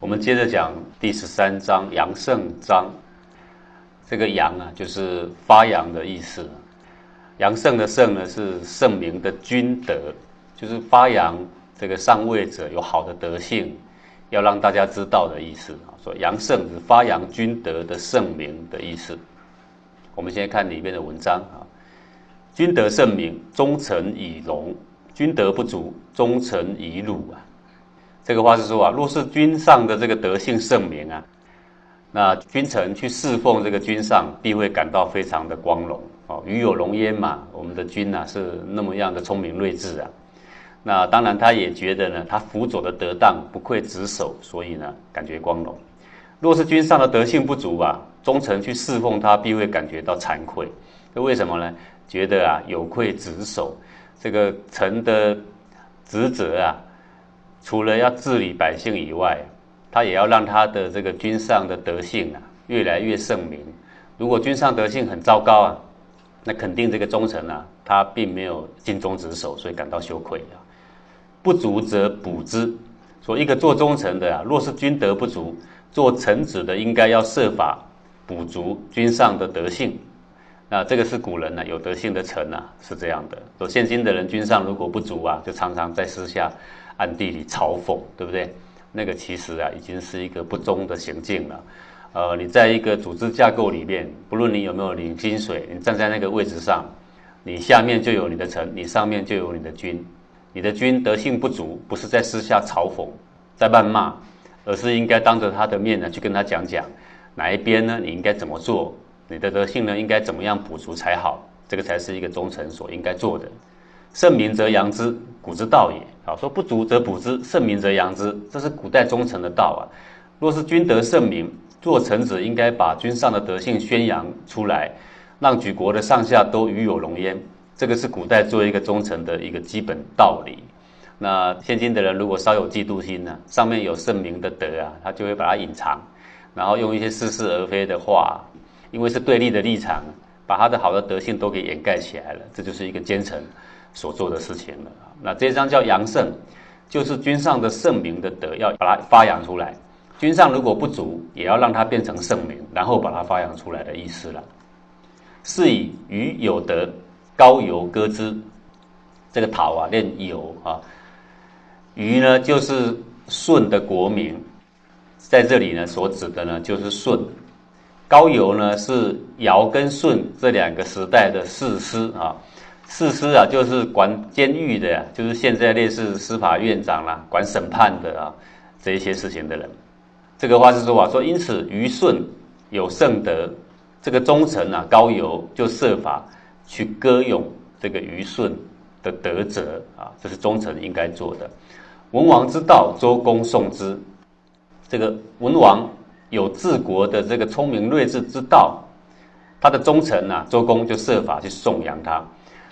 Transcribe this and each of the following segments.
我们接着讲第十三章阳盛章。这个阳啊，就是发扬的意思。阳盛的盛呢，是圣明的君德，就是发扬这个上位者有好的德性，要让大家知道的意思啊。说阳盛是发扬君德的圣明的意思。我们先看里面的文章啊，君德圣明，忠臣以荣；君德不足，忠臣以辱啊。这个话是说啊，若是君上的这个德性圣明啊，那君臣去侍奉这个君上，必会感到非常的光荣与有荣焉嘛，我们的君呐是那么样的聪明睿智啊。那当然，他也觉得呢，他辅佐的得当，不愧职守，所以呢，感觉光荣。若是君上的德性不足啊，忠臣去侍奉他，必会感觉到惭愧。这为什么呢？觉得啊，有愧职守，这个臣的职责啊。除了要治理百姓以外，他也要让他的这个君上的德性啊越来越圣明。如果君上德性很糟糕啊，那肯定这个忠臣啊，他并没有尽忠职守，所以感到羞愧啊。不足则补之。说一个做忠臣的啊，若是君德不足，做臣子的应该要设法补足君上的德性。那这个是古人呢有德性的臣啊是这样的。说现今的人君上如果不足啊，就常常在私下。暗地里嘲讽，对不对？那个其实啊，已经是一个不忠的行径了。呃，你在一个组织架构里面，不论你有没有领薪水，你站在那个位置上，你下面就有你的臣，你上面就有你的君。你的君德性不足，不是在私下嘲讽、在谩骂，而是应该当着他的面呢，去跟他讲讲哪一边呢，你应该怎么做，你的德性呢，应该怎么样补足才好。这个才是一个忠臣所应该做的。圣明则扬之，古之道也。啊，说不足则补之，圣明则扬之，这是古代忠臣的道啊。若是君德圣明，做臣子应该把君上的德性宣扬出来，让举国的上下都与有荣焉。这个是古代作为一个忠臣的一个基本道理。那现今的人如果稍有嫉妒心呢，上面有圣明的德啊，他就会把它隐藏，然后用一些似是而非的话，因为是对立的立场，把他的好的德性都给掩盖起来了。这就是一个奸臣。所做的事情了那这张叫阳盛，就是君上的圣明的德要把它发扬出来。君上如果不足，也要让它变成圣明，然后把它发扬出来的意思了。是以禹有德，高邮歌之。这个陶啊，念邮啊。禹呢，就是舜的国名，在这里呢，所指的呢，就是舜。高邮呢，是尧跟舜这两个时代的士师啊。士师啊，就是管监狱的呀，就是现在类似司法院长啦，管审判的啊，这一些事情的人。这个话是说啊，说因此虞舜有圣德，这个忠臣啊高邮就设法去歌咏这个虞舜的德泽啊，这是忠臣应该做的。文王之道，周公颂之。这个文王有治国的这个聪明睿智之道，他的忠臣啊，周公就设法去颂扬他。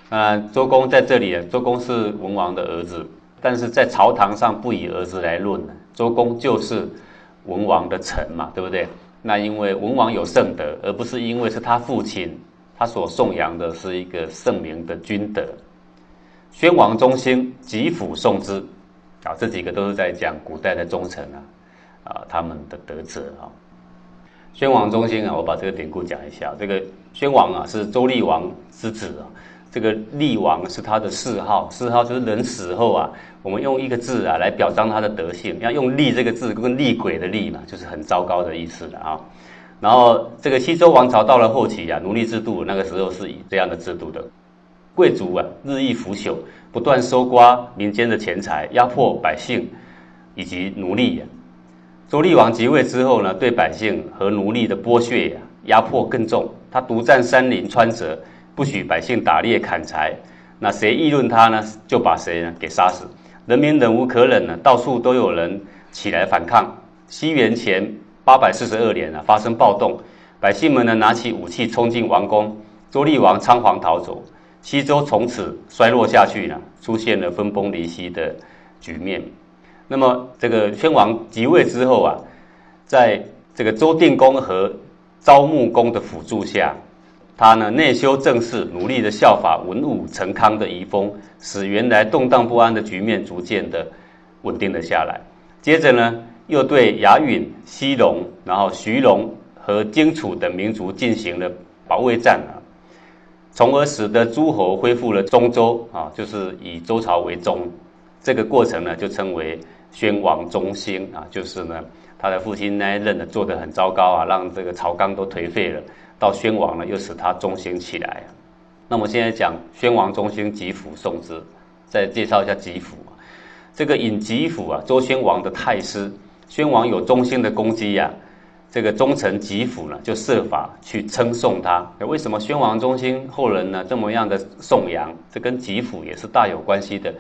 啊，周公在这里，周公是文王的儿子，但是在朝堂上不以儿子来论周公就是文王的臣嘛，对不对？那因为文王有圣德，而不是因为是他父亲，他所颂扬的是一个圣明的君德。宣王中兴，吉甫颂之，啊，这几个都是在讲古代的忠臣啊，啊，他们的德泽啊。宣王中兴啊，我把这个典故讲一下，这个宣王啊是周厉王之子啊。这个厉王是他的谥号，谥号就是人死后啊，我们用一个字啊来表彰他的德性，要用厉这个字，跟厉鬼的厉嘛，就是很糟糕的意思了啊。然后这个西周王朝到了后期啊，奴隶制度那个时候是以这样的制度的，贵族啊日益腐朽，不断搜刮民间的钱财，压迫百姓以及奴隶。周厉王即位之后呢，对百姓和奴隶的剥削呀，压迫更重，他独占山林川泽。不许百姓打猎砍柴，那谁议论他呢？就把谁呢给杀死。人民忍无可忍了，到处都有人起来反抗。西元前八百四十二年啊，发生暴动，百姓们呢拿起武器冲进王宫，周厉王仓皇逃走。西周从此衰落下去了，出现了分崩离析的局面。那么这个宣王即位之后啊，在这个周定公和昭穆公的辅助下，他呢内修政事，努力的效法文武成康的遗风，使原来动荡不安的局面逐渐的稳定了下来。接着呢，又对雅允、西戎、然后徐戎和荆楚等民族进行了保卫战啊。从而使得诸侯恢复了中周啊，就是以周朝为宗，这个过程呢就称为宣王中兴啊，就是呢他的父亲那一任呢做得很糟糕啊，让这个曹纲都颓废了，到宣王呢又使他中兴起来。那么现在讲宣王中兴吉府宋之，再介绍一下吉府这个尹吉府啊，周宣王的太师，宣王有中兴的功绩呀。这个忠臣吉甫呢，就设法去称颂他。为什么宣王中兴后人呢这么样的颂扬？这跟吉甫也是大有关系的。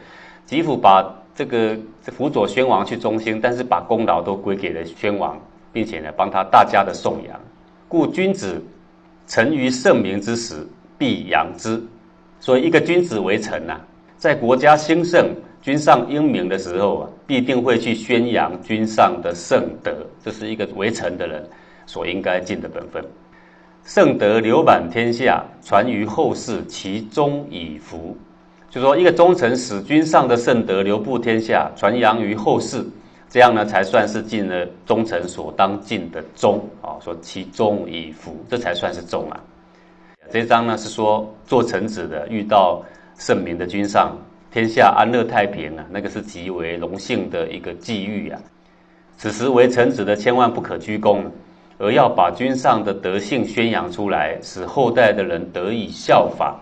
吉甫把这个辅佐宣王去中兴，但是把功劳都归给了宣王，并且呢帮他大家的颂扬。故君子臣于圣明之时，必扬之。所以一个君子为臣呐，在国家兴盛。君上英明的时候啊，必定会去宣扬君上的圣德，这是一个为臣的人所应该尽的本分。圣德流满天下，传于后世，其中以福。就说一个忠臣使君上的圣德流布天下，传扬于后世，这样呢才算是尽了忠臣所当尽的忠啊。说其忠以福，这才算是忠啊。这一章呢是说做臣子的遇到圣明的君上。天下安乐太平啊，那个是极为荣幸的一个际遇啊。此时为臣子的千万不可居功，而要把君上的德性宣扬出来，使后代的人得以效法。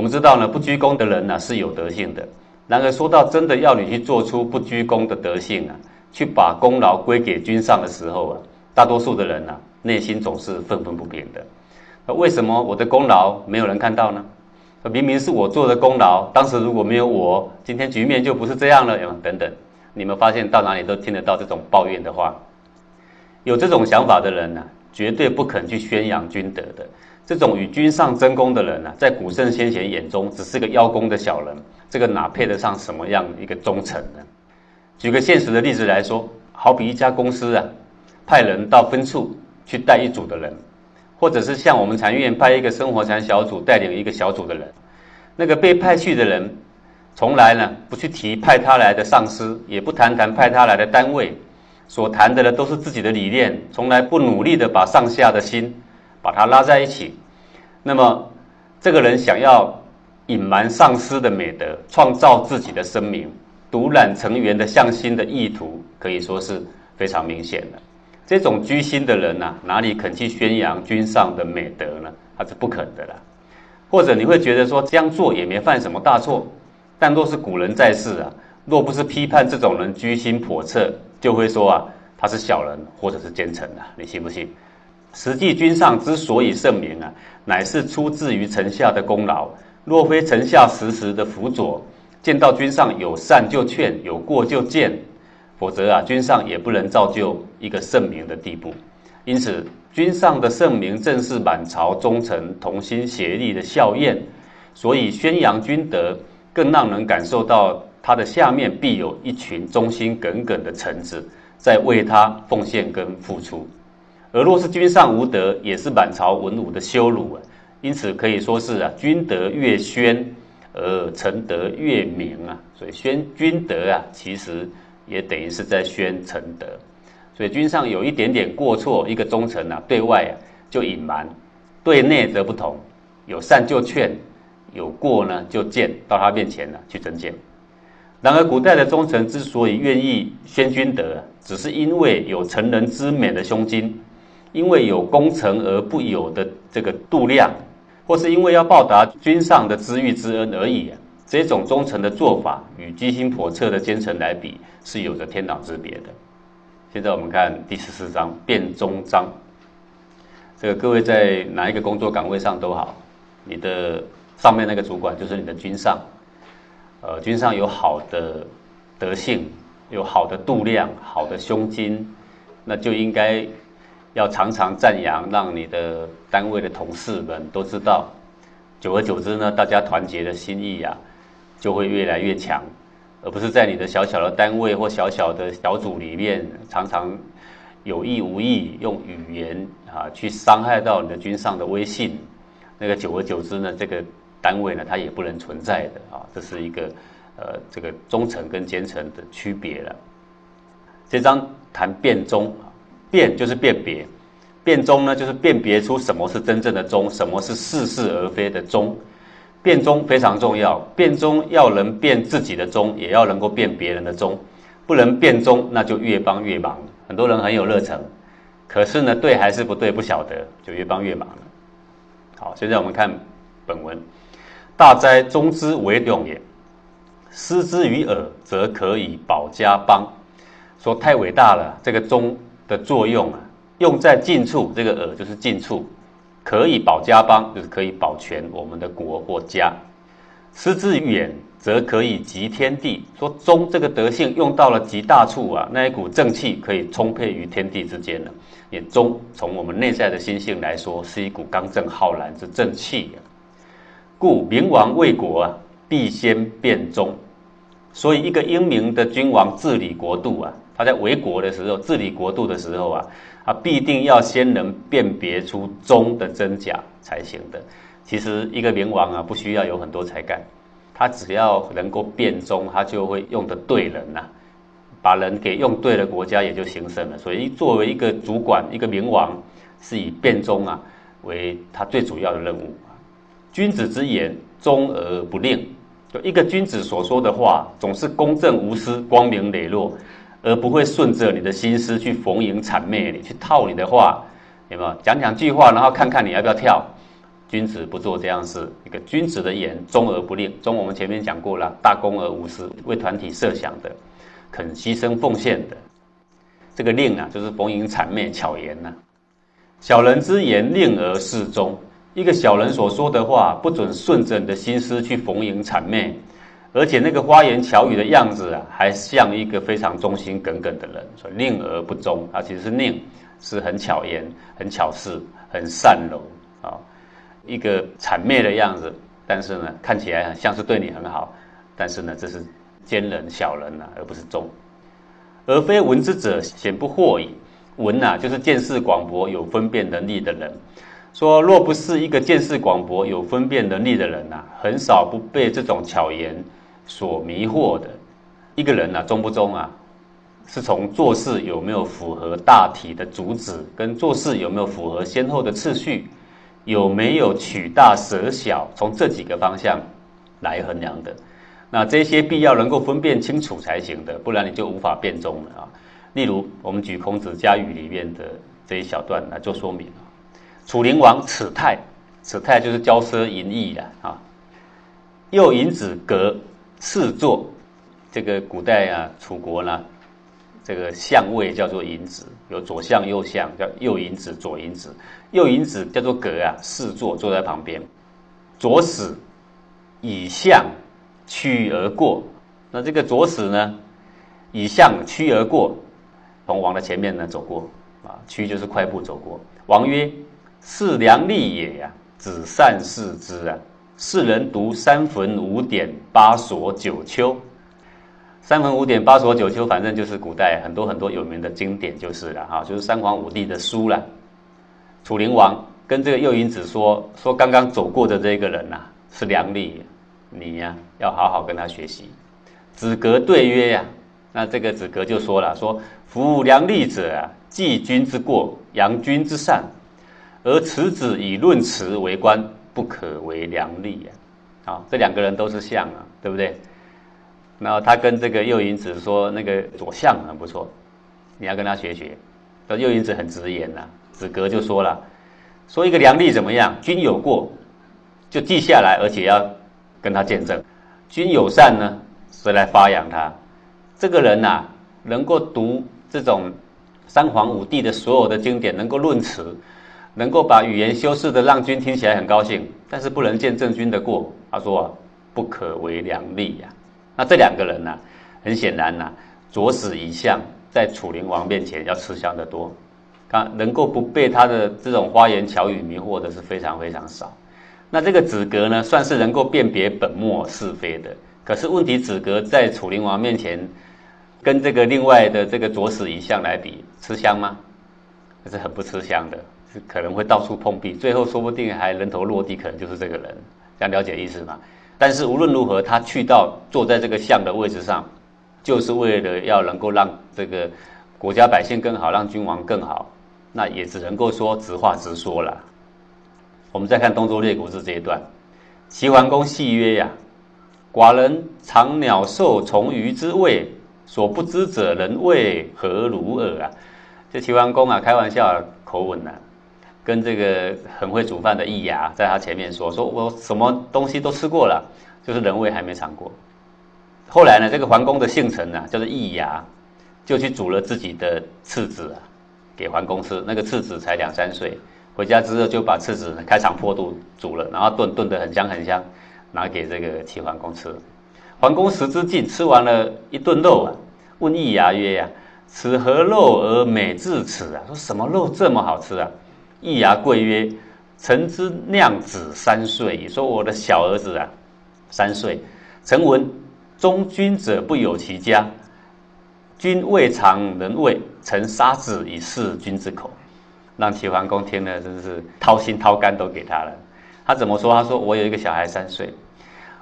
我们知道呢，不居功的人呢是有德性的。然而说到真的要你去做出不居功的德性啊，去把功劳归给君上的时候啊，大多数的人呢内心总是愤愤不平的。那为什么我的功劳没有人看到呢？明明是我做的功劳，当时如果没有我，今天局面就不是这样了。等等，你们发现到哪里都听得到这种抱怨的话。有这种想法的人呢，绝对不肯去宣扬君德的。这种与君上争功的人呢，在古圣先贤眼中只是个邀功的小人，这个哪配得上什么样一个忠臣呢？举个现实的例子来说，好比一家公司啊，派人到分处去带一组的人。或者是像我们禅院派一个生活禅小组带领一个小组的人，那个被派去的人，从来呢不去提派他来的上司，也不谈谈派他来的单位，所谈的呢都是自己的理念，从来不努力的把上下的心把他拉在一起。那么这个人想要隐瞒上司的美德，创造自己的声名，独揽成员的向心的意图，可以说是非常明显的。这种居心的人呐，哪里肯去宣扬君上的美德呢？他是不肯的啦。或者你会觉得说这样做也没犯什么大错，但若是古人在世啊，若不是批判这种人居心叵测，就会说啊他是小人或者是奸臣啊，你信不信？实际君上之所以盛名啊，乃是出自于臣下的功劳。若非臣下时时的辅佐，见到君上有善就劝，有过就谏。否则啊，君上也不能造就一个圣明的地步。因此，君上的圣明正是满朝忠臣同心协力的效验。所以，宣扬君德，更让人感受到他的下面必有一群忠心耿耿的臣子在为他奉献跟付出。而若是君上无德，也是满朝文武的羞辱啊。因此，可以说是啊，君德越宣，而臣德越明啊。所以，宣君德啊，其实。也等于是在宣臣德，所以君上有一点点过错，一个忠臣呐，对外啊就隐瞒，对内则不同，有善就劝，有过呢就谏，到他面前呢去争谏。然而古代的忠臣之所以愿意宣君德，只是因为有成人之美的胸襟，因为有功成而不有的这个度量，或是因为要报答君上的知遇之恩而已。这种忠诚的做法与居心叵测的奸臣来比，是有着天壤之别的。现在我们看第十四章变中章。这个各位在哪一个工作岗位上都好，你的上面那个主管就是你的君上。呃，君上有好的德性，有好的度量，好的胸襟，那就应该要常常赞扬，让你的单位的同事们都知道。久而久之呢，大家团结的心意啊，就会越来越强，而不是在你的小小的单位或小小的小组里面，常常有意无意用语言啊去伤害到你的君上的威信。那个久而久之呢，这个单位呢，它也不能存在的啊。这是一个呃，这个忠诚跟奸臣的区别了。这章谈变忠，辨就是辨别。辨忠呢，就是辨别出什么是真正的忠，什么是似是而非的忠。辨忠非常重要，辨忠要能辨自己的忠，也要能够辨别人的忠。不能辨忠，那就越帮越忙。很多人很有热忱，可是呢，对还是不对不晓得，就越帮越忙了。好，现在我们看本文：大哉忠之为用也，失之于耳，则可以保家邦。说太伟大了，这个忠的作用啊。用在近处，这个耳就是近处，可以保家邦，就是可以保全我们的国或家；失之远，则可以集天地。说忠这个德性用到了极大处啊，那一股正气可以充沛于天地之间了。也忠从我们内在的心性来说，是一股刚正浩然之正气啊。故明王为国啊，必先变忠。所以一个英明的君王治理国度啊，他在为国的时候，治理国度的时候啊。他，必定要先能辨别出忠的真假才行的。其实一个明王啊，不需要有很多才干，他只要能够辨忠，他就会用的对人呐，把人给用对了，国家也就兴盛了。所以作为一个主管，一个明王是以辨忠啊为他最主要的任务。君子之言，忠而不佞。就一个君子所说的话，总是公正无私、光明磊落。而不会顺着你的心思去逢迎谄媚你，去套你的话，有没有？讲两句话，然后看看你要不要跳。君子不做这样事。一个君子的言，忠而不吝。忠我们前面讲过了，大公而无私，为团体设想的，肯牺牲奉献的。这个吝啊，就是逢迎谄媚巧言呐。小人之言，佞而适忠。一个小人所说的话，不准顺着你的心思去逢迎谄媚。而且那个花言巧语的样子啊，还像一个非常忠心耿耿的人，说宁而不忠啊，其实是宁，是很巧言、很巧事、很善柔啊，一个谄媚的样子，但是呢，看起来像是对你很好，但是呢，这是奸人小人呐，而不是忠。而非闻之者，显不惑矣。闻呐，就是见识广博、有分辨能力的人。说若不是一个见识广博、有分辨能力的人呐，很少不被这种巧言。所迷惑的一个人呢，忠不忠啊？是从做事有没有符合大体的主旨，跟做事有没有符合先后的次序，有没有取大舍小，从这几个方向来衡量的。那这些必要能够分辨清楚才行的，不然你就无法辨忠了啊。例如，我们举孔子家语里面的这一小段来做说明啊。楚灵王此泰，此泰就是骄奢淫逸的啊。又引子革。四座，这个古代啊，楚国呢，这个相位叫做尹子，有左相右相，叫右尹子、左尹子。右尹子叫做格啊，侍坐坐在旁边，左使以相趋而过。那这个左使呢，以相趋而过，从王的前面呢走过啊，趋就是快步走过。王曰：“是良力也呀，子善视之啊。”世人读三坟五典八所九丘，三坟五典八所九丘，反正就是古代很多很多有名的经典就是了哈，就是三皇五帝的书了。楚灵王跟这个右尹子说说，刚刚走过的这个人呐是良吏，你呀要好好跟他学习。子格对曰呀，那这个子格就说了说，夫良吏者啊，记君之过，扬君之善，而此子以论辞为官。不可为良吏呀！啊，这两个人都是相啊，对不对？然后他跟这个右尹子说：“那个左相很不错，你要跟他学学。”这右尹子很直言呐，子格就说了：“说一个良吏怎么样？君有过，就记下来，而且要跟他见证；君有善呢，谁来发扬他。这个人呐，能够读这种三皇五帝的所有的经典，能够论词。”能够把语言修饰的让君听起来很高兴，但是不能见证君的过。他说，不可为良吏呀。那这两个人呢，很显然呐，左使以相在楚灵王面前要吃香的多。看能够不被他的这种花言巧语迷惑的是非常非常少。那这个子格呢，算是能够辨别本末是非的。可是问题，子格在楚灵王面前，跟这个另外的这个左史遗像来比，吃香吗？是很不吃香的，可能会到处碰壁，最后说不定还人头落地，可能就是这个人。这样了解意思吗？但是无论如何，他去到坐在这个像的位置上，就是为了要能够让这个国家百姓更好，让君王更好。那也只能够说直话直说了。我们再看《东周列国志》这一段，齐桓公戏曰：“呀，寡人尝鸟兽虫鱼之味，所不知者，人为何如耳啊？”这齐桓公啊，开玩笑啊口吻呐，跟这个很会煮饭的易牙在他前面说：“说我什么东西都吃过了，就是人味还没尝过。”后来呢，这个桓公的姓陈啊，叫做易牙，就去煮了自己的次子啊。给桓公吃，那个次子才两三岁，回家之后就把次子开肠破肚煮了，然后炖炖得很香很香，拿给这个齐桓公吃。桓公食之尽，吃完了一顿肉啊，问易牙曰：“呀，此何肉而美至此啊？说什么肉这么好吃啊？”易牙跪曰：“臣之酿子三岁。”也说我的小儿子啊，三岁。臣闻忠君者不有其家。君未尝能为，臣杀子以示君之口，让齐桓公听了真是掏心掏肝都给他了。他怎么说？他说：“我有一个小孩三岁，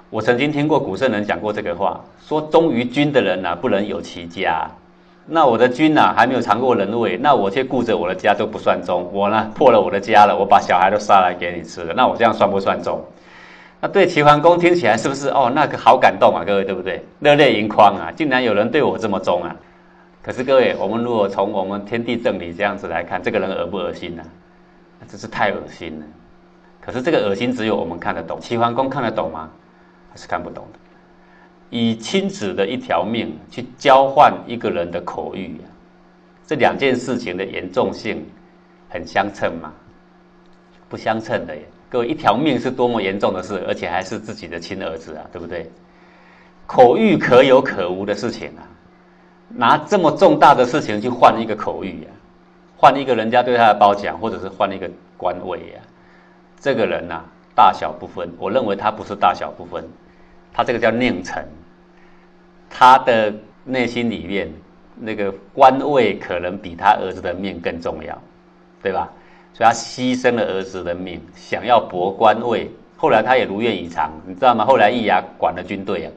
我曾经听过古圣人讲过这个话，说忠于君的人呐，不能有其家。那我的君呐，还没有尝过人味，那我却顾着我的家都不算忠。我呢，破了我的家了，我把小孩都杀来给你吃了，那我这样算不算忠？那对齐桓公听起来是不是？哦，那个好感动啊，各位对不对？热泪盈眶啊，竟然有人对我这么忠啊！”可是各位，我们如果从我们天地正理这样子来看，这个人恶不恶心呢？真是太恶心了。可是这个恶心只有我们看得懂，齐桓公看得懂吗？还是看不懂的。以亲子的一条命去交换一个人的口欲呀，这两件事情的严重性很相称吗？不相称的耶。各位，一条命是多么严重的事，而且还是自己的亲儿子啊，对不对？口欲可有可无的事情啊。拿这么重大的事情去换一个口谕呀，换一个人家对他的褒奖，或者是换一个官位呀，这个人呐，大小不分。我认为他不是大小不分，他这个叫佞臣，他的内心里面那个官位可能比他儿子的命更重要，对吧？所以他牺牲了儿子的命，想要博官位。后来他也如愿以偿，你知道吗？后来易牙管了军队啊，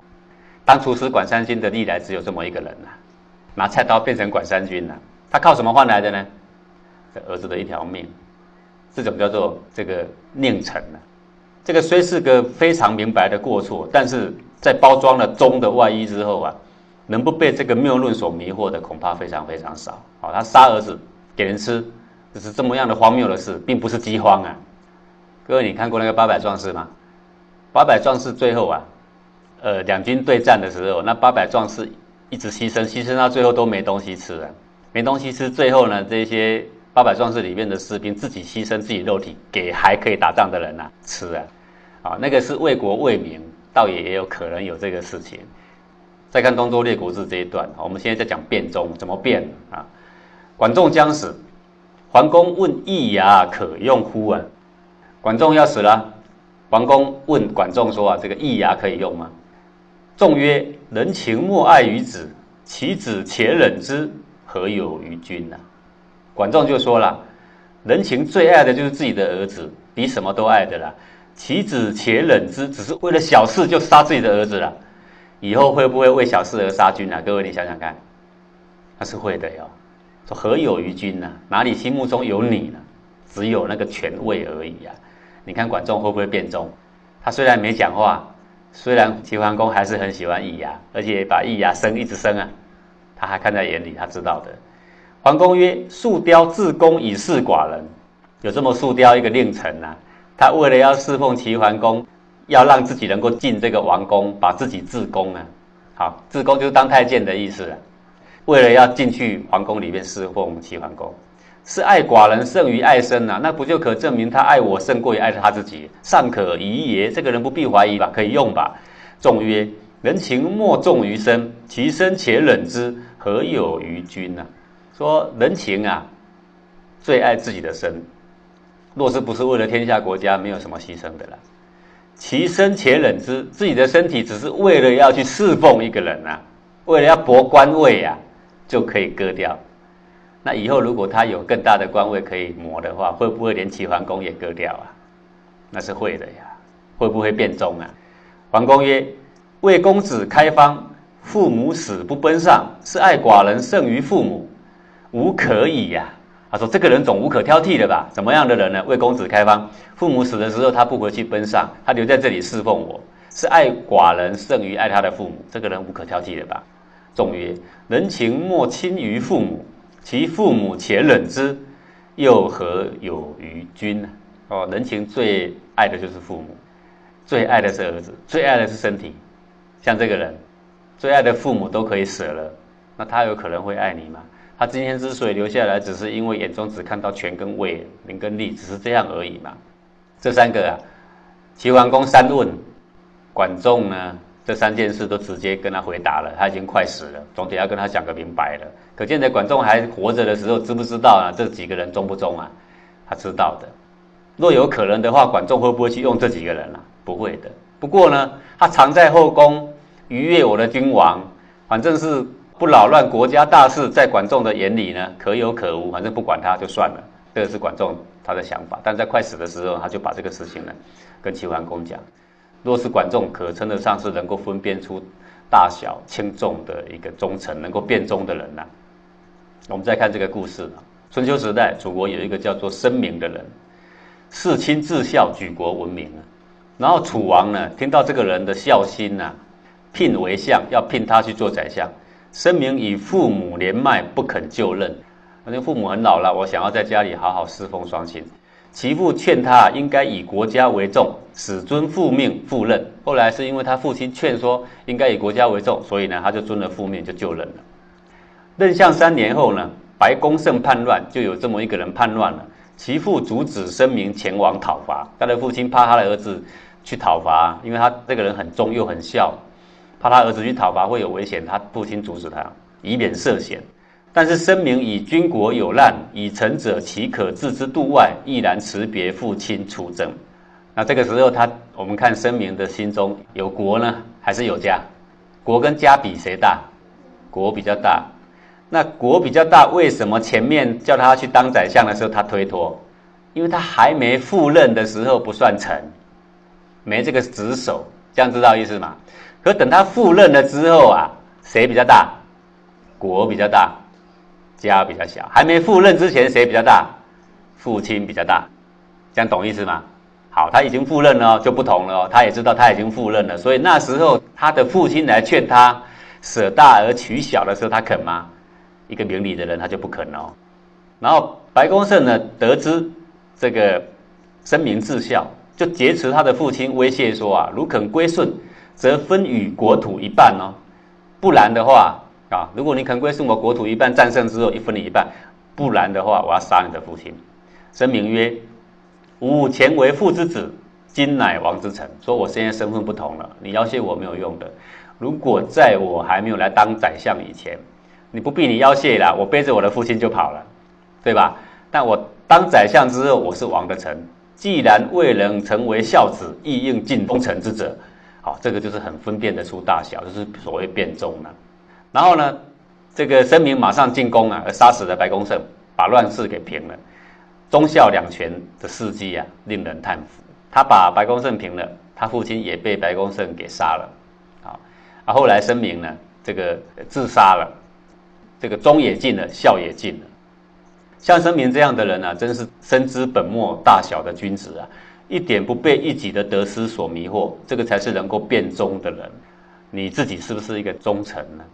当厨师管三军的历来只有这么一个人呐。拿菜刀变成管三军了，他靠什么换来的呢？这儿子的一条命，这种叫做这个佞臣呢。这个虽是个非常明白的过错，但是在包装了忠的外衣之后啊，能不被这个谬论所迷惑的恐怕非常非常少。好，他杀儿子给人吃，这是这么样的荒谬的事，并不是饥荒啊。各位，你看过那个八百壮士吗？八百壮士最后啊，呃，两军对战的时候，那八百壮士。一直牺牲，牺牲到最后都没东西吃了，没东西吃，最后呢，这些八百壮士里面的士兵自己牺牲自己肉体给还可以打仗的人呐吃啊，啊，那个是为国为民，倒也有可能有这个事情。再看《东周列国志》这一段，我们现在在讲变宗怎么变啊？管仲将死，桓公问易牙可用乎啊？管仲要死了，桓公问管仲说啊，这个易牙可以用吗？仲曰：“人情莫爱于子，其子且忍之，何有于君呢？”管仲就说了：“人情最爱的就是自己的儿子，比什么都爱的啦。其子且忍之，只是为了小事就杀自己的儿子了，以后会不会为小事而杀君呢？各位，你想想看，那是会的哟。说何有于君呢？哪里心目中有你呢？只有那个权位而已啊！你看管仲会不会变忠？他虽然没讲话。”虽然齐桓公还是很喜欢易牙，而且把易牙生一直生啊，他还看在眼里，他知道的。桓公曰：“树雕自宫以示寡人，有这么树雕一个令臣呐，他为了要侍奉齐桓公，要让自己能够进这个王宫，把自己自宫啊，好，自宫就是当太监的意思了。为了要进去皇宫里面侍奉齐桓公。”是爱寡人胜于爱生呐，那不就可证明他爱我胜过于爱他自己？尚可疑也，这个人不必怀疑吧？可以用吧？仲曰：人情莫重于身，其身且忍之，何有于君呢？说人情啊，最爱自己的身。若是不是为了天下国家，没有什么牺牲的了。其身且忍之，自己的身体只是为了要去侍奉一个人啊，为了要博官位啊，就可以割掉。那以后如果他有更大的官位可以磨的话，会不会连齐桓公也割掉啊？那是会的呀。会不会变忠啊？桓公曰：“为公子开方，父母死不奔上，是爱寡人胜于父母，无可以呀。”他说：“这个人总无可挑剔的吧？怎么样的人呢？为公子开方，父母死的时候他不回去奔上，他留在这里侍奉我，是爱寡人胜于爱他的父母。这个人无可挑剔的吧？”仲曰：“人情莫亲于父母，其父母且忍之，又何有于君呢？哦，人情最爱的就是父母。”最爱的是儿子，最爱的是身体。像这个人，最爱的父母都可以舍了，那他有可能会爱你吗？他今天之所以留下来，只是因为眼中只看到权跟位、名跟利，只是这样而已嘛。这三个啊，齐桓公三问，管仲呢，这三件事都直接跟他回答了。他已经快死了，总得要跟他讲个明白了。可见在管仲还活着的时候，知不知道啊？这几个人忠不忠啊？他知道的。若有可能的话，管仲会不会去用这几个人啊？不会的。不过呢，他常在后宫逾越我的君王，反正是不扰乱国家大事，在管仲的眼里呢，可有可无，反正不管他就算了。这个是管仲他的想法。但在快死的时候，他就把这个事情呢，跟齐桓公讲。若是管仲可称得上是能够分辨出大小轻重的一个忠臣，能够辨忠的人呐。我们再看这个故事，春秋时代，楚国有一个叫做申明的人，事亲至孝，举国闻名啊。然后楚王呢，听到这个人的孝心呐，聘为相，要聘他去做宰相。声明以父母年迈，不肯就任。反正父母很老了，我想要在家里好好侍奉双亲。其父劝他应该以国家为重，使尊父命赴任。后来是因为他父亲劝说应该以国家为重，所以呢，他就遵了父命就就任了。任相三年后呢，白公胜叛乱，就有这么一个人叛乱了。其父阻止声明前往讨伐，他的父亲怕他的儿子。去讨伐，因为他这个人很忠又很孝，怕他儿子去讨伐会有危险，他父亲阻止他，以免涉险。但是声明以军国有难，以臣者岂可置之度外？毅然辞别父亲出征。那这个时候，他我们看声明的心中有国呢，还是有家？国跟家比谁大？国比较大。那国比较大，为什么前面叫他去当宰相的时候他推脱？因为他还没赴任的时候不算臣。没这个职守，这样知道意思吗？可等他赴任了之后啊，谁比较大？国比较大，家比较小。还没赴任之前，谁比较大？父亲比较大，这样懂意思吗？好，他已经赴任了，就不同了。他也知道他已经赴任了，所以那时候他的父亲来劝他舍大而取小的时候，他肯吗？一个明理的人，他就不肯哦。然后白公胜呢，得知这个声名至孝。就劫持他的父亲，威胁说啊，如肯归顺，则分与国土一半哦；不然的话啊，如果你肯归顺我国土一半，战胜之后一分你一半；不然的话，我要杀你的父亲。声明曰：吾前为父之子，今乃王之臣。说我现在身份不同了，你要挟我没有用的。如果在我还没有来当宰相以前，你不必你要挟了，我背着我的父亲就跑了，对吧？但我当宰相之后，我是王的臣。既然未能成为孝子，亦应尽忠臣之责。好，这个就是很分辨得出大小，就是所谓变忠了。然后呢，这个声明马上进攻啊，而杀死了白公胜，把乱世给平了。忠孝两全的事迹啊，令人叹服。他把白公胜平了，他父亲也被白公胜给杀了。好，啊，后来声明呢，这个自杀了，这个忠也尽了，孝也尽了。像申明这样的人呢，真是深知本末大小的君子啊，一点不被一己的得失所迷惑，这个才是能够变忠的人。你自己是不是一个忠臣呢？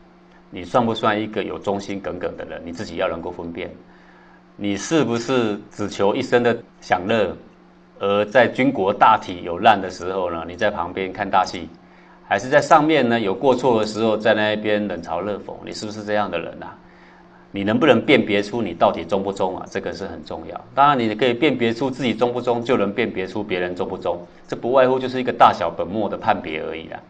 你算不算一个有忠心耿耿的人？你自己要能够分辨。你是不是只求一生的享乐，而在军国大体有难的时候呢，你在旁边看大戏，还是在上面呢有过错的时候，在那边冷嘲热讽？你是不是这样的人啊？你能不能辨别出你到底忠不忠啊？这个是很重要。当然，你可以辨别出自己忠不忠，就能辨别出别人忠不忠。这不外乎就是一个大小本末的判别而已啦。